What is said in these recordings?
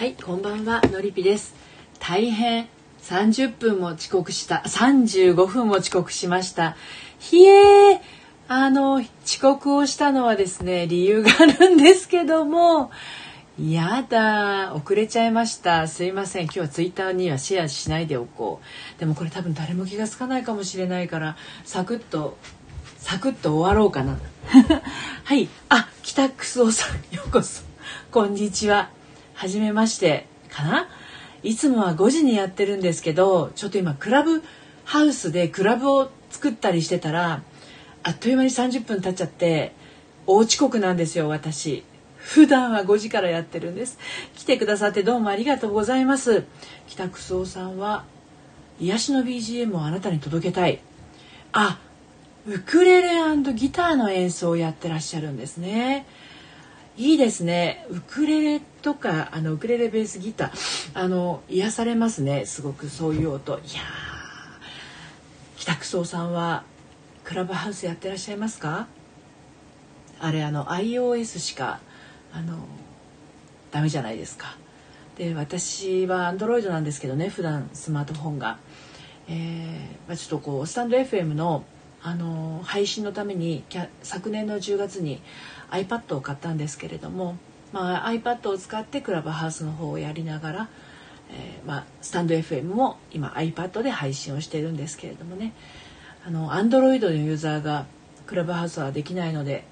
はいこんばんはのりぴです。大変30分も遅刻した35分も遅刻しました。ひえあの遅刻をしたのはですね理由があるんですけどもやだ遅れちゃいました。すいません今日はツイッターにはシェアしないでおこう。でもこれ多分誰も気が付かないかもしれないからサクッとサクッと終わろうかな。はいあ北クソさんようこそ。こんにちは。はじめましてかな？いつもは5時にやってるんですけどちょっと今クラブハウスでクラブを作ったりしてたらあっという間に30分経っちゃって大遅刻なんですよ私。普段は5時からやってるんです。来てくださってどうもありがとうございます。北クソさんは癒しの BGM をあなたに届けたい。あウクレレギターの演奏をやってらっしゃるんですね。いいですね。ウクレレとかあのウクレレベースギターあの癒されますね。すごくそういう音。いや北クソさんはクラブハウスやってらっしゃいますか？あれあの iOS しかあのダメじゃないですか。で私は Android なんですけどね普段スマートフォンが、えーまあ、ちょっとこうスタンド FM のあの配信のために昨年の10月に iPad を買ったんですけれども、まあ、iPad を使ってクラブハウスの方をやりながら、えー、まあ、スタンド FM も今 iPad で配信をしているんですけれどもねあの Android のユーザーがクラブハウスはできないので、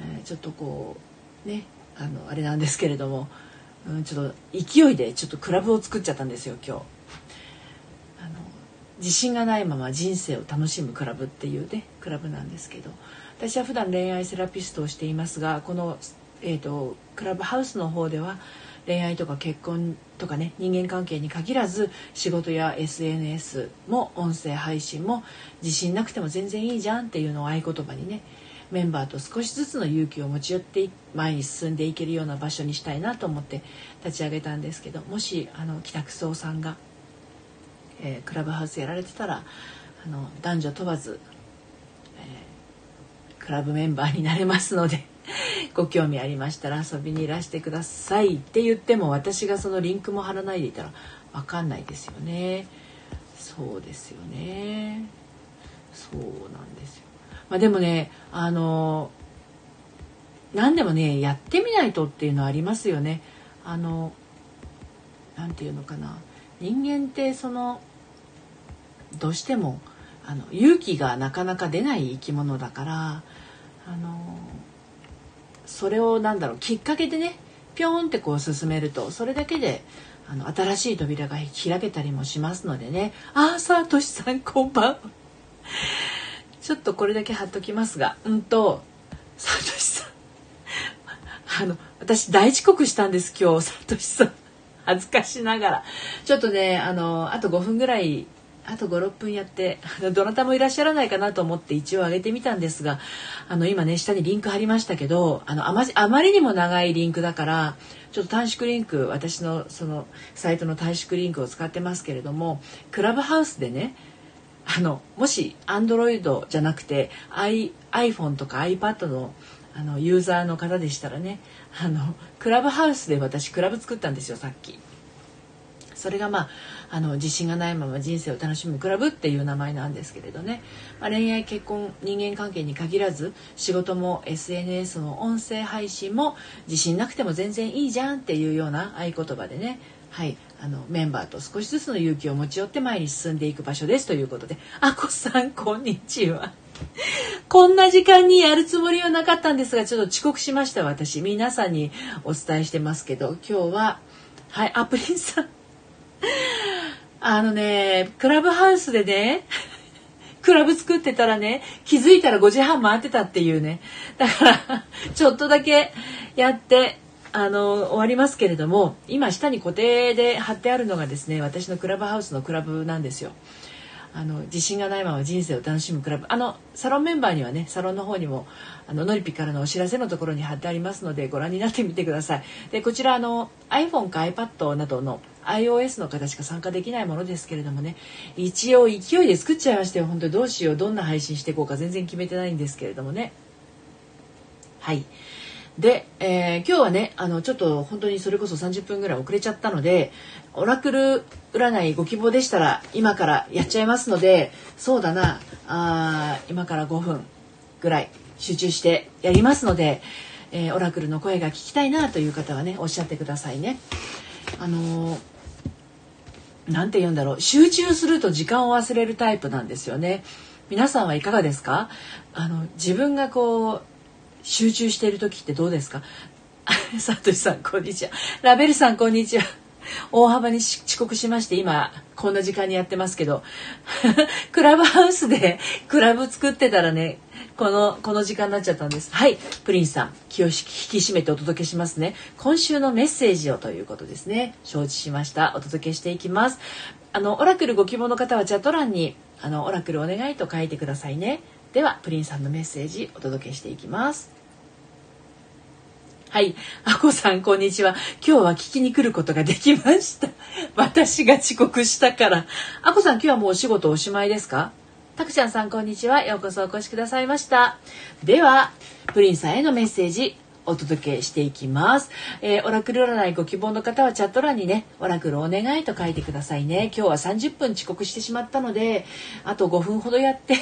えー、ちょっとこうねあのあれなんですけれども、うん、ちょっと勢いでちょっとクラブを作っちゃったんですよ今日。自信がないまま人生を楽しむクラブっていうねクラブなんですけど私は普段恋愛セラピストをしていますがこの、えーと、クラブハウスの方では恋愛とか結婚とかね人間関係に限らず仕事や SNS も音声配信も自信なくても全然いいじゃんっていうのを合言葉にねメンバーと少しずつの勇気を持ち寄って前に進んでいけるような場所にしたいなと思って立ち上げたんですけどもしあの北久さんがえー、クラブハウスやられてたらあの男女問わず、えー、クラブメンバーになれますので ご興味ありましたら遊びにいらしてください。って言っても私がそのリンクも貼らないでいたら分かんないですよね。そうですよね。そうなんですよ、まあ、でもねあの何でもねやってみないとっていうのはありますよね。あの何て言うのかな。人間ってそのどうしてもあの勇気がなかなか出ない生き物だからあのそれをなんだろうきっかけでねピョンってこう進めるとそれだけであの新しい扉が開けたりもしますのでねああさとしさんこんばん ちょっとこれだけ貼っときますがうんとさとしさん。あの私大遅刻したんです今日さとしさん。恥ずかしながら。ちょっとねあのあと5分ぐらいあと56分やって どなたもいらっしゃらないかなと思って一応上げてみたんですがあの今ね下にリンク貼りましたけどあのあまあまりにも長いリンクだからちょっと短縮リンク私のそのサイトの短縮リンクを使ってますけれどもクラブハウスでねあのもし Android じゃなくて I iPhone とか iPad のあのユーザーの方でしたらねあのクラブハウスで私クラブ作ったんですよさっき。それがまああの自信がないまま人生を楽しむクラブっていう名前なんですけれどね、まあ、恋愛結婚人間関係に限らず仕事も SNS の音声配信も自信なくても全然いいじゃんっていうような合言葉でねはいあのメンバーと少しずつの勇気を持ち寄って前に進んでいく場所ですということであこさんこんにちは。こんな時間にやるつもりはなかったんですがちょっと遅刻しました私皆さんにお伝えしてますけど今日ははいアプリンさん あのね、クラブハウスでね、クラブ作ってたらね、気づいたら5時半回ってたっていうね。だから、ちょっとだけやって、あの、終わりますけれども、今下に固定で貼ってあるのがですね、私のクラブハウスのクラブなんですよ。あの自信がないまま人生を楽しむクラブ。あのサロンメンバーにはねサロンの方にもあのノリピからのお知らせのところに貼ってありますのでご覧になってみてください。でこちらあの iPhone か iPad などの iOS の方しか参加できないものですけれどもね一応勢いで作っちゃいましたよ本当にどうしようどんな配信していこうか全然決めてないんですけれどもね。はい。で、えー、今日はねあのちょっと本当にそれこそ30分ぐらい遅れちゃったのでオラクル占いご希望でしたら今からやっちゃいますのでそうだなあ今から5分ぐらい集中してやりますので、えー、オラクルの声が聞きたいなという方はねおっしゃってくださいね。あのーなんて言うんだろう集中すると時間を忘れるタイプなんですよね皆さんはいかがですか？あの自分がこう集中している時ってどうですか？さとしさんこんにちは。ラベルさんこんにちは。大幅に遅刻しまして今こんな時間にやってますけど。クラブハウスでクラブ作ってたらねこのこの時間になっちゃったんです。はいプリンさん気を引き締めてお届けしますね。今週のメッセージをということですね。承知しました。お届けしていきます。あのオラクルご希望の方はチャット欄にあのオラクルお願いと書いてくださいね。ではプリンさんのメッセージお届けしていきます。はい。あこさん、こんにちは。今日は聞きに来ることができました。私が遅刻したから。あこさん、今日はもうお仕事おしまいですか？たくちゃんさん、こんにちは。ようこそお越しくださいました。では、プリンさんへのメッセージ、お届けしていきます。えー、オラクル占いご希望の方はチャット欄にね、オラクルお願いと書いてくださいね。今日は30分遅刻してしまったので、あと5分ほどやって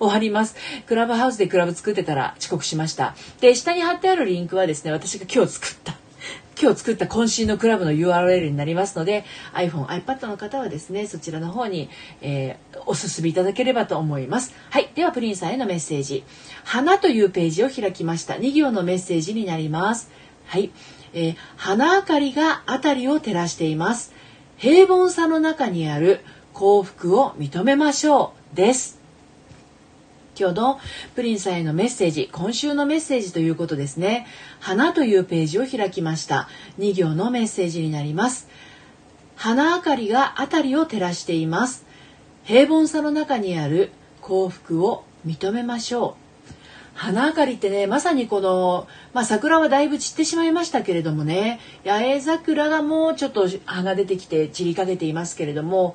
終わります。クラブハウスでクラブ作ってたら遅刻しました。で、下に貼ってあるリンクはですね、私が今日作った。今日作った渾身のクラブの URL になりますので iPhone、iPad の方はですねそちらの方に、えー、お進みいただければと思いますはいではプリンさんへのメッセージ花というページを開きました2行のメッセージになりますはい、えー、花明かりが辺りを照らしています平凡さの中にある幸福を認めましょうです今日のプリンさんへのメッセージ、今週のメッセージということですね。花というページを開きました。2行のメッセージになります。花明かりが辺りを照らしています。平凡さの中にある幸福を認めましょう。花明かりってねまさにこの、まあ、桜はだいぶ散ってしまいましたけれどもね八重桜がもうちょっと葉が出てきて散りかけていますけれども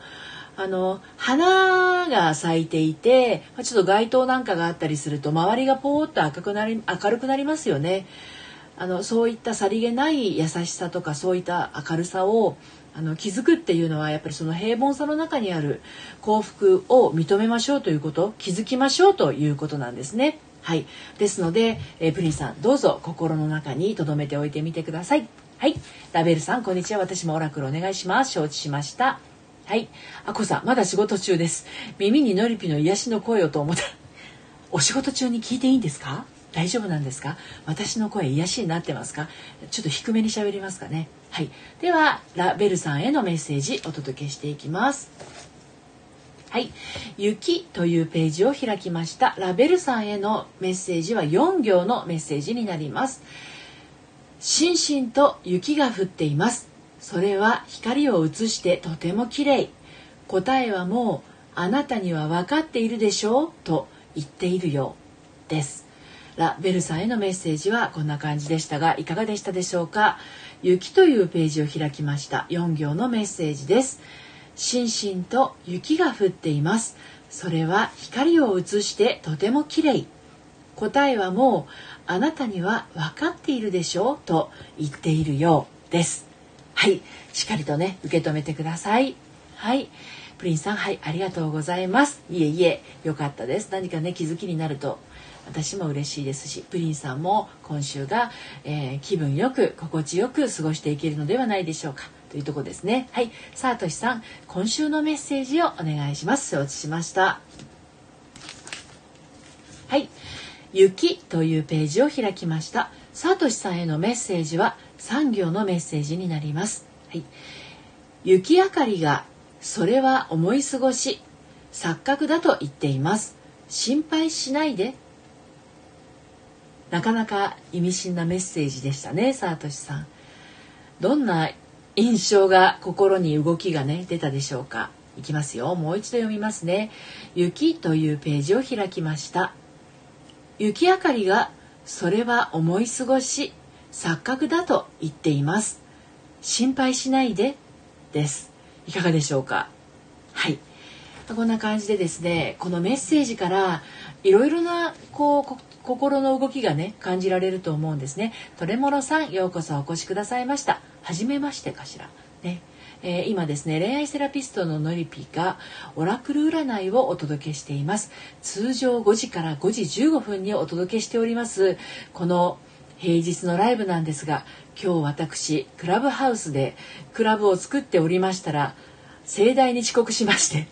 あの花が咲いていてちょっと街灯なんかがあったりすると周りがポーッと赤くなり明るくなりますよね。あのそういったさりげない優しさとかそういった明るさをあの気づくっていうのはやっぱりその平凡さの中にある幸福を認めましょうということ気づきましょうということなんですね。はい、ですので、えー、プリンさんどうぞ心の中に留めておいてみてください。はい、ラベルさんこんにちは私もオラクルお願いします承知しました。はい。あこさん、まだ仕事中です。耳にのりぴの癒しの声をと思った。お仕事中に聞いていいんですか？大丈夫なんですか？私の声癒しになってますか？ちょっと低めに喋りますかね。はい。では、ラベルさんへのメッセージお届けしていきます。はい。雪というページを開きました。ラベルさんへのメッセージは4行のメッセージになります。しんしんと雪が降っています。それは光を映してとても綺麗。答えはもうあなたには分かっているでしょうと言っているようです。ラ・ベルさんへのメッセージはこんな感じでしたがいかがでしたでしょうか？雪というページを開きました。4行のメッセージです。しんしんと雪が降っています。それは光を映してとても綺麗。答えはもうあなたには分かっているでしょうと言っているようです。はい。しっかりとね受け止めてください。はい。プリンさんはい。ありがとうございます。いえいえ。よかったです。何かね気づきになると私も嬉しいですしプリンさんも今週が、えー、気分よく心地よく過ごしていけるのではないでしょうか。というとこですね。はい。さあとしさん今週のメッセージをお願いします。承知しました。はい。雪というページを開きました。さとしさんへのメッセージは3行のメッセージになります。はい、雪明かりがそれは思い過ごし錯覚だと言っています。心配しないで。なかなか意味深なメッセージでしたね、サートシさん。どんな印象が心に動きがね出たでしょうか。いきますよ。もう一度読みますね。雪というページを開きました。雪明かりがそれは思い過ごし錯覚だと言っています。心配しないでです。いかがでしょうか？はい。こんな感じでですねこのメッセージからいろいろなこう心の動きがね感じられると思うんですね。トレモロさんようこそお越しくださいました。初めましてかしら。ね。えー、今ですね恋愛セラピストののりぴがオラクル占いをお届けしています。通常5時から5時15分にお届けしておりますこの平日のライブなんですが今日私クラブハウスでクラブを作っておりましたら盛大に遅刻しまして。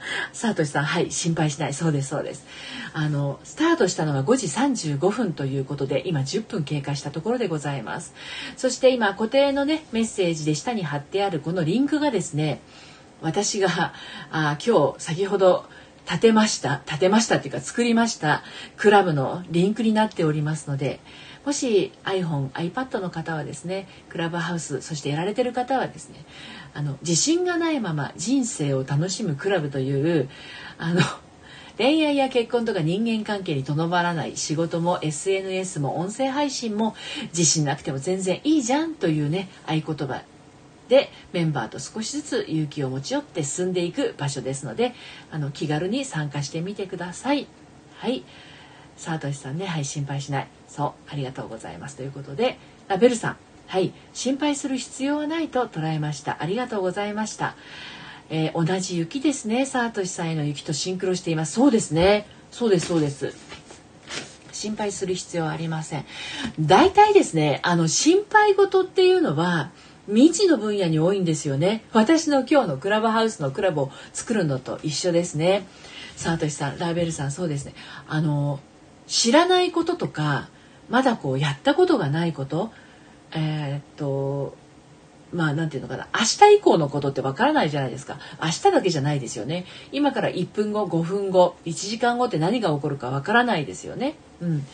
サートシさんはい心配しない。そうですそうです。あのスタートしたのが5時35分ということで今10分経過したところでございます。そして今固定のねメッセージで下に貼ってあるこのリンクがですね私があ今日先ほど立てました。立てましたっていうか作りましたクラブのリンクになっておりますのでもし iPhone、iPad の方はですねクラブハウスそしてやられてる方はですねあの自信がないまま人生を楽しむクラブというあの 恋愛や結婚とか人間関係にとどまらない仕事も SNS も音声配信も自信なくても全然いいじゃんというね合言葉でメンバーと少しずつ勇気を持ち寄って進んでいく場所ですのであの気軽に参加してみてください。はいサートシさんねはい心配しないそうありがとうございます。ということでラベルさんはい心配する必要はないと捉えました。ありがとうございました。えー、同じ雪ですね。サートシさんへの雪とシンクロしています。そうですね。そうですそうです。心配する必要はありません。大体ですねあの心配事っていうのは未知の分野に多いんですよね。私の今日のクラブハウスのクラブを作るのと一緒ですね。サートシさんラーベルさんそうですね。あの知らないこととかまだこうやったことがないことえー、っとまあなんていうのかな明日以降のことってわからないじゃないですか明日だけじゃないですよね今から1分後5分後1時間後って何が起こるかわからないですよね。うん、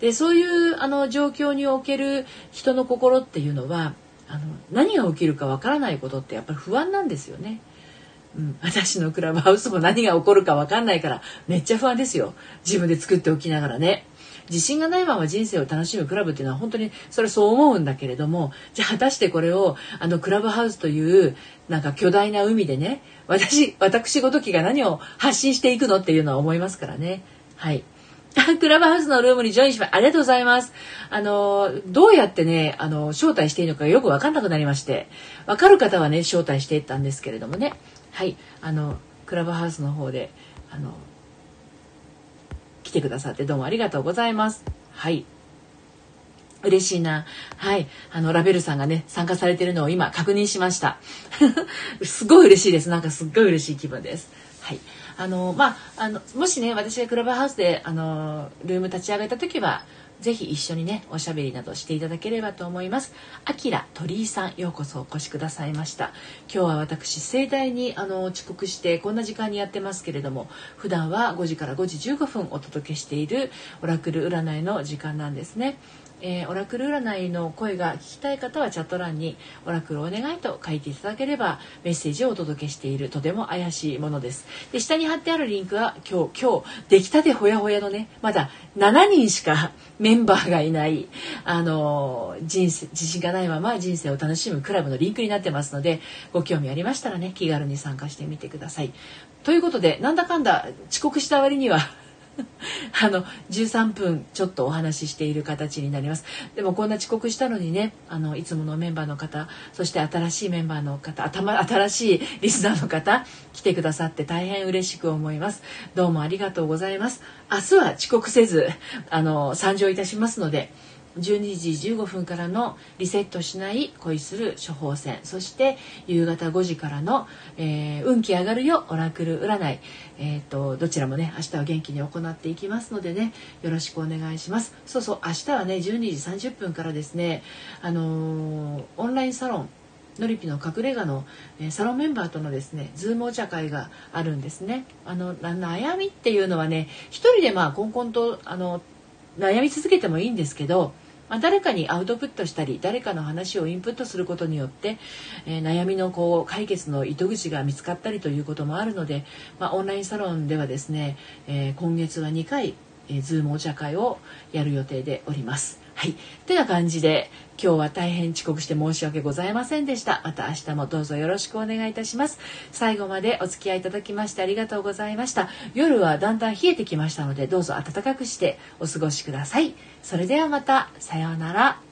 でそういうあの状況における人の心っていうのはあの何が起きるかわからないことってやっぱり不安なんですよね。うん、私のクラブハウスも何が起こるかわかんないからめっちゃ不安ですよ自分で作っておきながらね。自信がないまま人生を楽しむクラブっていうのは本当にそれそう思うんだけれどもじゃあ果たしてこれをあのクラブハウスというなんか巨大な海でね私私ごときが何を発信していくのっていうのは思いますからね。はい。クラブハウスのルームにジョインしまありがとうございます。あの、どうやってね、あの、招待していいのかよくわかんなくなりまして、わかる方はね、招待していったんですけれどもね、はい、あの、クラブハウスの方で、あの、来てくださってどうもありがとうございます。はい。嬉しいな。はい。あの、ラベルさんがね、参加されてるのを今確認しました。すごい嬉しいです。なんかすっごい嬉しい気分です。はい。あの、まあ、あの、もしね、私がクラブハウスで、あの、ルーム立ち上げた時は、ぜひ一緒にねおしゃべりなどしていただければと思います。あきら鳥居さんようこそお越しくださいました。今日は私盛大にあの遅刻してこんな時間にやってますけれども普段は5時から5時15分お届けしているオラクル占いの時間なんですね。えー、オラクル占いの声が聞きたい方はチャット欄に「オラクルお願い」と書いていただければメッセージをお届けしているとても怪しいものです。で下に貼ってあるリンクは今日今日出来たてほやほやのねまだ7人しかメメンバーがいないあの人生自信がないまま人生を楽しむクラブのリンクになってますのでご興味ありましたらね気軽に参加してみてください。ということでなんだかんだ遅刻した割には あの13分ちょっとお話ししている形になります。でもこんな遅刻したのにねあのいつものメンバーの方そして新しいメンバーの方頭新しいリスナーの方来てくださって大変嬉しく思います。どうもありがとうございます。明日は遅刻せずあの参上いたしますので12時15分からのリセットしない恋する処方箋。そして夕方5時からの、えー、運気上がるよオラクル占い、えーと、どちらもね明日は元気に行っていきますのでねよろしくお願いします。そうそう明日はね12時30分からですねあのー、オンラインサロンのりぴの隠れ家の、え、サロンメンバーとのですねズームお茶会があるんですね。あの悩みっていうのはね一人でまあこんこんとあの悩み続けてもいいんですけどまあ、誰かにアウトプットしたり誰かの話をインプットすることによって、えー、悩みのこう解決の糸口が見つかったりということもあるので、まあ、オンラインサロンではですね、えー、今月は2回、えー、ズームお茶会をやる予定でおります。はい。てな感じで今日は大変遅刻して申し訳ございませんでした。また明日もどうぞよろしくお願いいたします。最後までお付き合いいただきましてありがとうございました。夜はだんだん冷えてきましたのでどうぞ暖かくしてお過ごしください。それではまたさようなら。